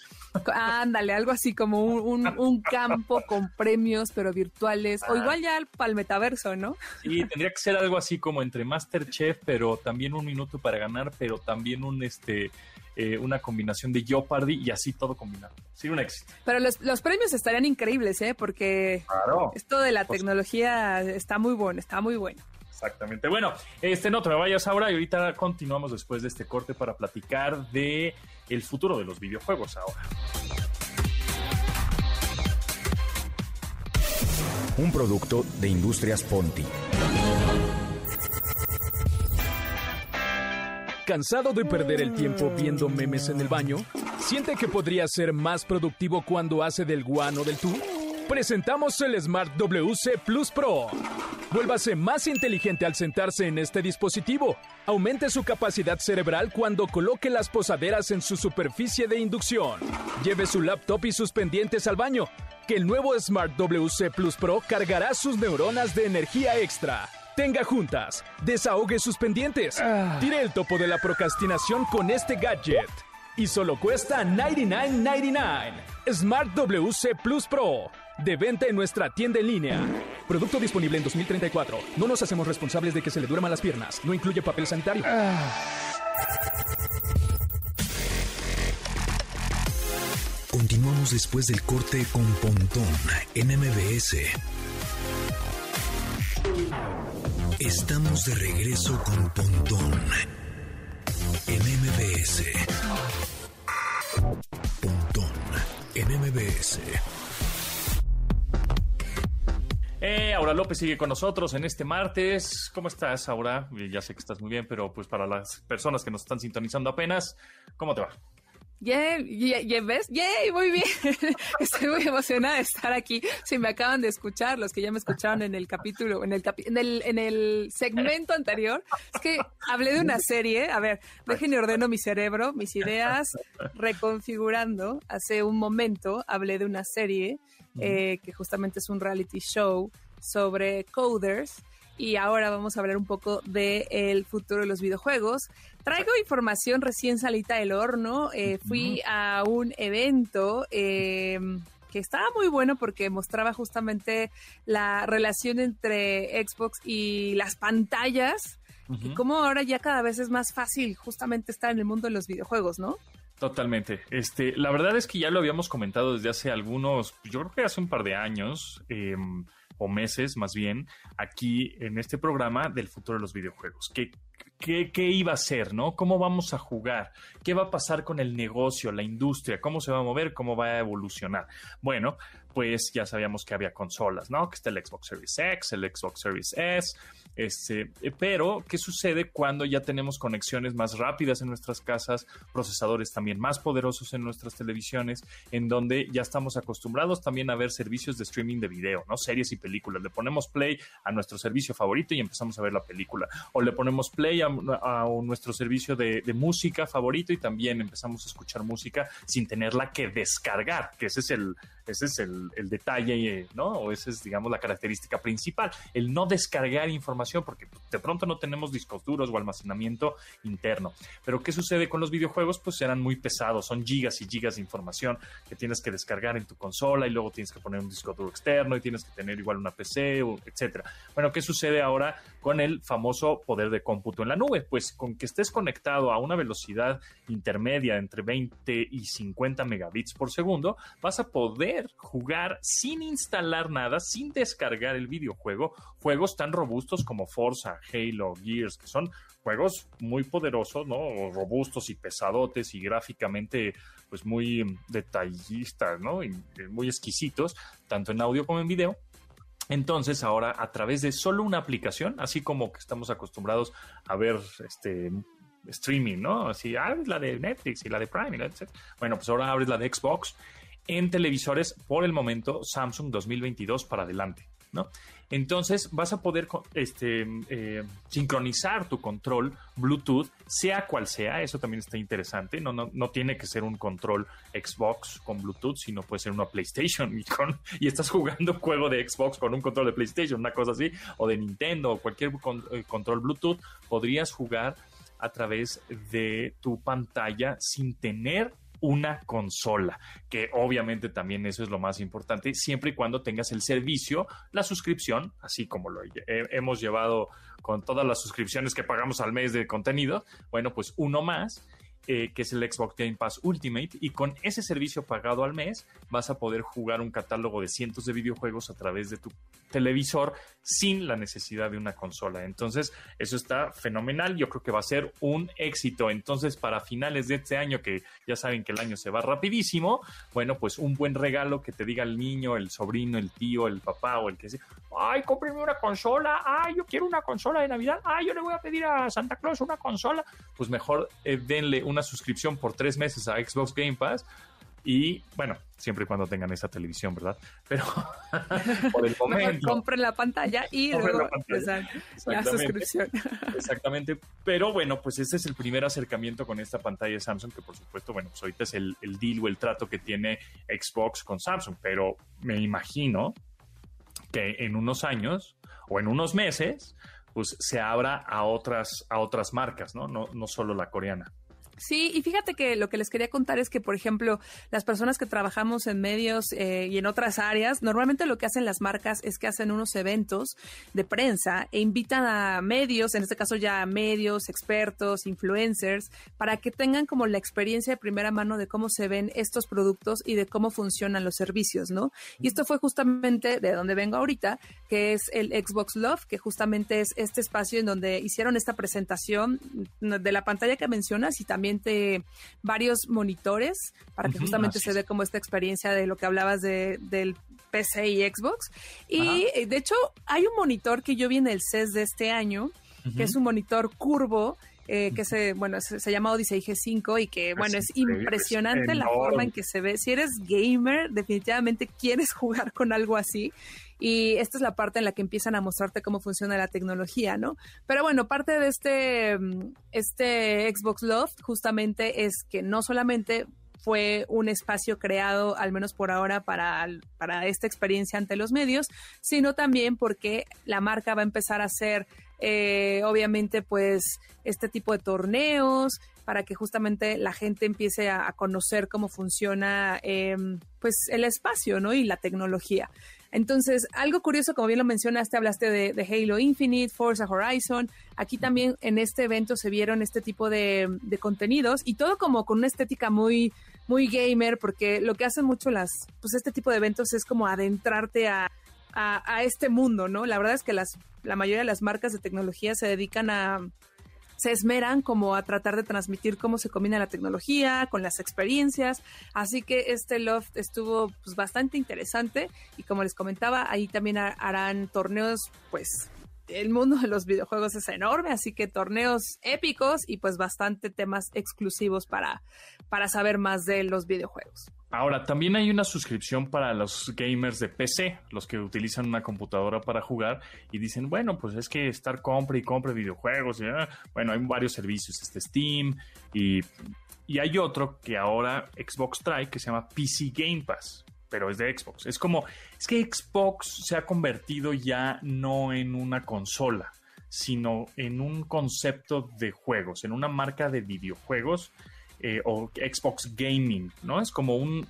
ándale, algo así como un, campo con premios, pero virtuales, o igual ya para el metaverso, ¿no? Sí, tendría que ser algo así como entre Masterchef, pero también un minuto para ganar, pero también un este eh, una combinación de Jeopardy y así todo combinado. Sí, un éxito. Pero los, premios estarían increíbles, ¿eh? Porque esto de la pues tecnología está muy bueno, está muy bueno. Exactamente. Bueno, este no te me vayas ahora y ahorita continuamos después de este corte para platicar de el futuro de los videojuegos ahora. Un producto de Industrias Ponti. ¿Cansado de perder el tiempo viendo memes en el baño? ¿Siente que podría ser más productivo cuando hace del guano del tú? presentamos el Smart WC Plus Pro. Vuélvase más inteligente al sentarse en este dispositivo. Aumente su capacidad cerebral cuando coloque las posaderas en su superficie de inducción. Lleve su laptop y sus pendientes al baño, que el nuevo Smart WC Plus Pro cargará sus neuronas de energía extra. Tenga juntas, desahogue sus pendientes. Tire el topo de la procrastinación con este gadget. Y solo cuesta $99.99. Smart WC Plus Pro. De venta en nuestra tienda en línea. Producto disponible en 2034. No nos hacemos responsables de que se le duerman las piernas. No incluye papel sanitario. Continuamos después del corte con Pontón en MBS. Estamos de regreso con Pontón en MBS. Pontón en MBS. Eh, Aura López sigue con nosotros en este martes. ¿Cómo estás, Aura? Ya sé que estás muy bien, pero pues para las personas que nos están sintonizando apenas, ¿cómo te va? Yay, yay, yay, ¿ves? Yay, muy bien. Estoy muy emocionada de estar aquí. Si me acaban de escuchar, los que ya me escucharon en el capítulo, en el, capi- en el, en el segmento anterior, es que hablé de una serie. A ver, dejen y ordeno mi cerebro, mis ideas, reconfigurando. Hace un momento hablé de una serie eh, que justamente es un reality show sobre coders. Y ahora vamos a hablar un poco del el futuro de los videojuegos. Traigo información recién salita del horno. Eh, fui a un evento eh, que estaba muy bueno porque mostraba justamente la relación entre Xbox y las pantallas. Y cómo ahora ya cada vez es más fácil justamente estar en el mundo de los videojuegos, ¿no? Totalmente. Este, la verdad es que ya lo habíamos comentado desde hace algunos, yo creo que hace un par de años, eh, o meses más bien, aquí en este programa del futuro de los videojuegos. ¿Qué, qué, qué iba a ser, no? ¿Cómo vamos a jugar? ¿Qué va a pasar con el negocio, la industria? ¿Cómo se va a mover? ¿Cómo va a evolucionar? Bueno, pues ya sabíamos que había consolas, ¿no? Que está el Xbox Series X, el Xbox Series S, este, pero ¿qué sucede cuando ya tenemos conexiones más rápidas en nuestras casas, procesadores también más poderosos en nuestras televisiones, en donde ya estamos acostumbrados también a ver servicios de streaming de video, ¿no? Series y películas. Le ponemos play a nuestro servicio favorito y empezamos a ver la película. O le ponemos play a, a nuestro servicio de, de música favorito y también empezamos a escuchar música sin tenerla que descargar, que ese es el, ese es el, el detalle, ¿no? O esa es, digamos, la característica principal, el no descargar información, porque de pronto no tenemos discos duros o almacenamiento interno. Pero ¿qué sucede con los videojuegos? Pues serán muy pesados, son gigas y gigas de información que tienes que descargar en tu consola y luego tienes que poner un disco duro externo y tienes que tener igual una PC, etcétera. Bueno, ¿qué sucede ahora con el famoso poder de cómputo en la nube? Pues con que estés conectado a una velocidad intermedia entre 20 y 50 megabits por segundo, vas a poder jugar sin instalar nada, sin descargar el videojuego, juegos tan robustos como Forza, Halo, Gears, que son juegos muy poderosos, ¿no? Robustos y pesadotes y gráficamente pues muy detallistas, ¿no? Y eh, muy exquisitos, tanto en audio como en video. Entonces ahora a través de solo una aplicación, así como que estamos acostumbrados a ver este streaming, ¿no? Así, abres la de Netflix y la de Prime. Bueno, pues ahora abres la de Xbox en televisores por el momento Samsung 2022 para adelante, ¿no? Entonces vas a poder este, eh, sincronizar tu control Bluetooth, sea cual sea, eso también está interesante, no, no, no tiene que ser un control Xbox con Bluetooth, sino puede ser una PlayStation y, estás jugando un juego de Xbox con un control de PlayStation, una cosa así, o de Nintendo o cualquier eh, control Bluetooth, podrías jugar a través de tu pantalla sin tener una consola, que obviamente también eso es lo más importante, siempre y cuando tengas el servicio, la suscripción, así como lo he- hemos llevado con todas las suscripciones que pagamos al mes de contenido, bueno, pues uno más, eh, que es el Xbox Game Pass Ultimate, y con ese servicio pagado al mes vas a poder jugar un catálogo de cientos de videojuegos a través de tu televisor sin la necesidad de una consola. Entonces, eso está fenomenal. Yo creo que va a ser un éxito. Entonces, para finales de este año, que ya saben que el año se va rapidísimo, bueno, pues un buen regalo que te diga el niño, el sobrino, el tío, el papá o el que sea, ay, cómpreme una consola, ay, yo quiero una consola de Navidad, ay, yo le voy a pedir a Santa Claus una consola, pues mejor eh, denle una suscripción por tres meses a Xbox Game Pass Y bueno, siempre y cuando tengan esa televisión, ¿verdad? Pero por el momento. compren la pantalla y luego la, suscripción. Exactamente. Pero bueno, pues este es el primer acercamiento con esta pantalla de Samsung, que por supuesto, bueno, pues ahorita es el, el deal o el trato que tiene Xbox con Samsung. Pero me imagino que en unos años o en unos meses, pues se abra a otras, a otras marcas, ¿no? No, no solo la coreana. Sí, y fíjate que lo que les quería contar es que, por ejemplo, las personas que trabajamos en medios eh, y en otras áreas, normalmente lo que hacen las marcas es que hacen unos eventos de prensa e invitan a medios, en este caso ya medios, expertos, influencers, para que tengan como la experiencia de primera mano de cómo se ven estos productos y de cómo funcionan los servicios, ¿no? Y esto fue justamente de donde vengo ahorita, que es el Xbox Love, que justamente es este espacio en donde hicieron esta presentación de la pantalla que mencionas y también varios monitores para que justamente se dé como esta experiencia de lo que hablabas de, del PC y Xbox. Y eh, de hecho, hay un monitor que yo vi en el CES de este año, que es un monitor curvo. Eh, que se, bueno, se, llama Odyssey G5 y que, bueno, es, impresionante la forma en que se ve. Si eres gamer, definitivamente quieres jugar con algo así. Y esta es la parte en la que empiezan a mostrarte cómo funciona la tecnología, ¿no? Pero bueno, parte de este, mm, este Xbox Loft justamente es que no solamente fue un espacio creado, al menos por ahora, para, para esta experiencia ante los medios, sino también porque la marca va a empezar a hacer, eh, obviamente, pues, este tipo de torneos para que justamente la gente empiece a, conocer cómo funciona, em, pues, el espacio, ¿no? Y la tecnología. Entonces, algo curioso, como bien lo mencionaste, hablaste de, Halo Infinite, Forza Horizon. Aquí también en este evento se vieron este tipo de, contenidos y todo como con una estética muy, muy gamer, porque lo que hacen mucho las, pues este tipo de eventos es como adentrarte a, a, este mundo, ¿no? La verdad es que las, la mayoría de las marcas de tecnología se dedican a se esmeran como a tratar de transmitir cómo se combina la tecnología con las experiencias. Así que este loft estuvo pues, bastante interesante y como les comentaba, ahí también harán torneos pues el mundo de los videojuegos es enorme, así que torneos épicos y pues bastante temas exclusivos para, para saber más de los videojuegos. Ahora, también hay una suscripción para los gamers de PC, los que utilizan una computadora para jugar y dicen, bueno, pues es que estar compre y compre videojuegos. Ah, bueno, hay varios servicios, este Steam y, y hay otro que ahora Xbox trae que se llama PC Game Pass pero es de Xbox. Es como, es que Xbox se ha convertido ya no en una consola, sino en un concepto de juegos, en una marca de videojuegos eh, o Xbox Gaming, ¿no? Es como un,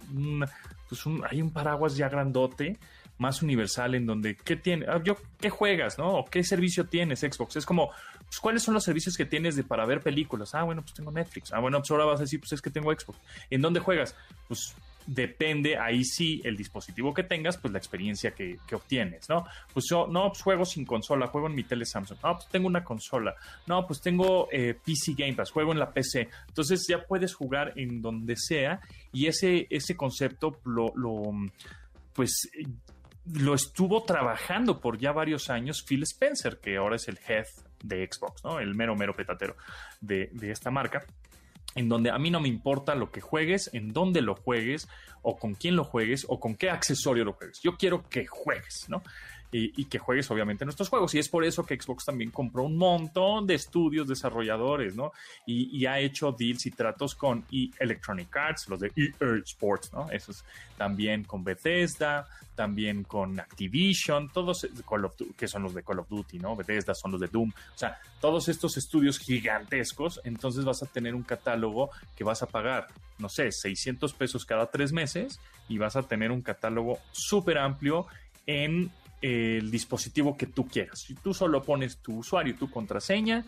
pues un, hay un paraguas ya grandote, más universal, en donde, ¿qué tiene? Ah, yo, ¿qué juegas, no? ¿O qué servicio tienes Xbox? Es como, pues, ¿cuáles son los servicios que tienes de, para ver películas? Ah, bueno, pues tengo Netflix. Ah, bueno, pues ahora vas a decir, pues es que tengo Xbox. ¿En dónde juegas? Pues depende ahí sí el dispositivo que tengas, pues la experiencia que, obtienes, ¿no? Pues yo, no, pues juego sin consola, juego en mi tele Samsung, no, pues tengo una consola, no, pues tengo eh, PC Game Pass, juego en la PC, entonces ya puedes jugar en donde sea y ese, ese concepto lo, pues lo estuvo trabajando por ya varios años Phil Spencer, que ahora es el head de Xbox, ¿no? El mero, mero petatero de, de esta marca en donde a mí no me importa lo que juegues, en dónde lo juegues, o con quién lo juegues, o con qué accesorio lo juegues. Yo quiero que juegues, ¿no? Y, que juegues obviamente nuestros juegos. Y es por eso que Xbox también compró un montón de estudios desarrolladores, ¿no? Y, ha hecho deals y tratos con Electronic Arts, los de EA Sports, ¿no? Esos también con Bethesda, también con Activision, todos Call of, que son los de Call of Duty, ¿no? Bethesda son los de Doom. O sea, todos estos estudios gigantescos, entonces vas a tener un catálogo que vas a pagar, no sé, 600 pesos cada tres meses y vas a tener un catálogo súper amplio en el dispositivo que tú quieras. Si tú solo pones tu usuario tu contraseña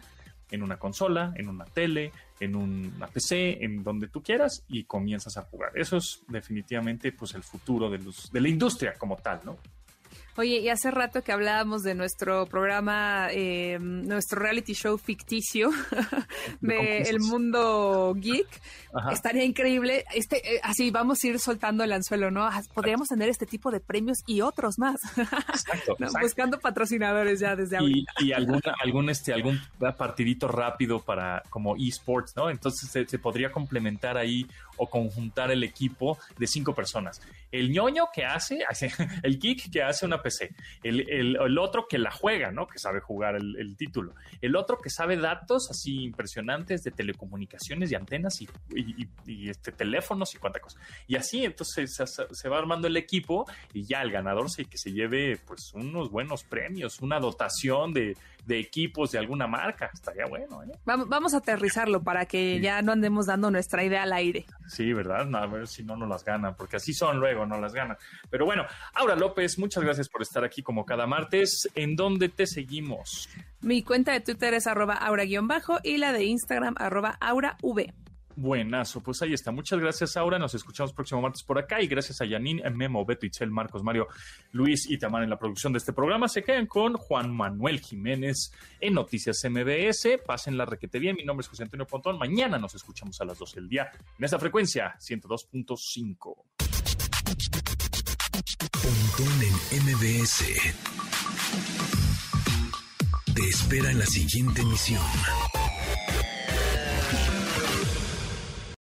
en una consola, en una tele, en una PC, en donde tú quieras y comienzas a jugar. Eso es definitivamente pues el futuro de la industria como tal, ¿no? Oye, y hace rato que hablábamos de nuestro programa, eh, nuestro reality show ficticio de El Mundo Geek. Estaría increíble. Este, eh, así vamos a ir soltando el anzuelo, ¿no? Podríamos tener este tipo de premios y otros más. Exacto. Buscando patrocinadores ya desde ahorita. Y, algún, este, algún partidito rápido para como esports, ¿no? Entonces se podría complementar ahí o conjuntar el equipo de cinco personas. El ñoño que hace, el geek que hace una PC, el, otro que la juega, ¿no? Que sabe jugar el, título, el otro que sabe datos así impresionantes de telecomunicaciones y antenas y, este, teléfonos y cuánta cosa. Y así entonces se, va armando el equipo y ya el ganador se que se lleve pues unos buenos premios, una dotación de, equipos de alguna marca. Estaría bueno, ¿eh? Vamos, a aterrizarlo para que ya no andemos dando nuestra idea al aire. Sí, ¿verdad? a ver si no nos las ganan, porque así son luego, no las ganan. Pero bueno, Aura López, muchas gracias por estar aquí como cada martes. ¿En dónde te seguimos? Mi cuenta de Twitter es arroba aura-bajo y la de Instagram arroba aurav. Buenazo, pues ahí está. Muchas gracias, Aura. Nos escuchamos próximo martes por acá. Y gracias a Yanin, Memo, Beto, Itzel, Marcos, Mario, Luis y Tamar en la producción de este programa. Se quedan con Juan Manuel Jiménez en Noticias MBS. Pasen la requete bien. Mi nombre es José Antonio Pontón. Mañana nos escuchamos a las 12 del día en esta frecuencia 102.5. Pontón en MBS. Te espera en la siguiente emisión.